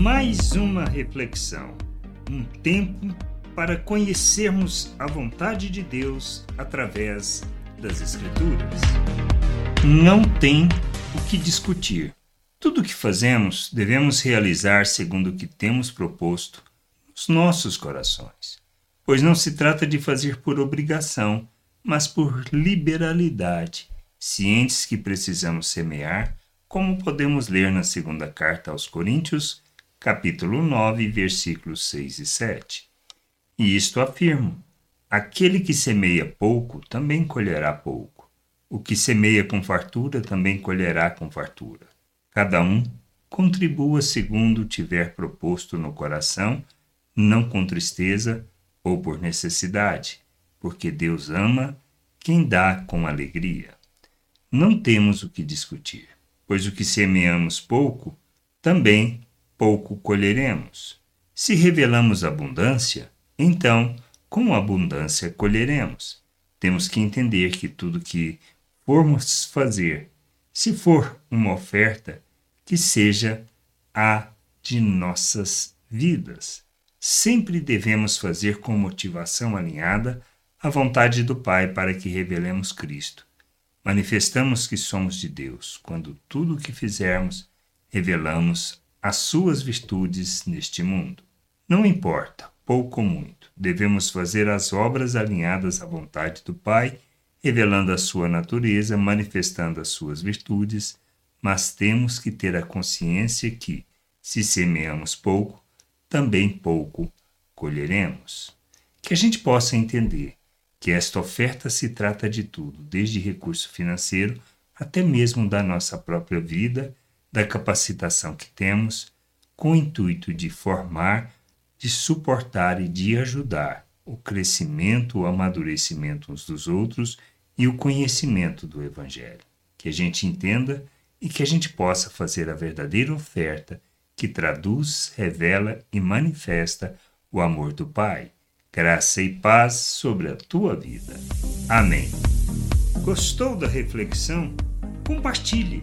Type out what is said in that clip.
Mais uma reflexão, um tempo para conhecermos a vontade de Deus através das Escrituras. Não tem o que discutir. Tudo o que fazemos devemos realizar segundo o que temos proposto nos nossos corações, pois não se trata de fazer por obrigação, mas por liberalidade, cientes que precisamos semear, como podemos ler na segunda carta aos Coríntios, capítulo 9, versículos 6 e 7. E isto afirmo: aquele que semeia pouco também colherá pouco. O que semeia com fartura também colherá com fartura. Cada um contribua segundo tiver proposto no coração, não com tristeza ou por necessidade, porque Deus ama quem dá com alegria. Não temos o que discutir, pois o que semeamos pouco, também pouco colheremos. Se revelamos abundância, então com abundância colheremos. Temos que entender que tudo que formos fazer se for uma oferta, que seja a de nossas vidas. Sempre devemos fazer com motivação alinhada à vontade do Pai para que revelemos Cristo. Manifestamos que somos de Deus quando tudo o que fizermos revelamos as suas virtudes neste mundo. Não importa, pouco ou muito, devemos fazer as obras alinhadas à vontade do Pai revelando a sua natureza, manifestando as suas virtudes, mas temos que ter a consciência que, se semeamos pouco, também pouco colheremos. Que a gente possa entender que esta oferta se trata de tudo, desde recurso financeiro até mesmo da nossa própria vida, da capacitação que temos, com o intuito de formar, de suportar e de ajudar o crescimento, o amadurecimento uns dos outros e o conhecimento do Evangelho. Que a gente entenda e que a gente possa fazer a verdadeira oferta que traduz, revela e manifesta o amor do Pai. Graça e paz sobre a tua vida. Amém. Gostou da reflexão? Compartilhe.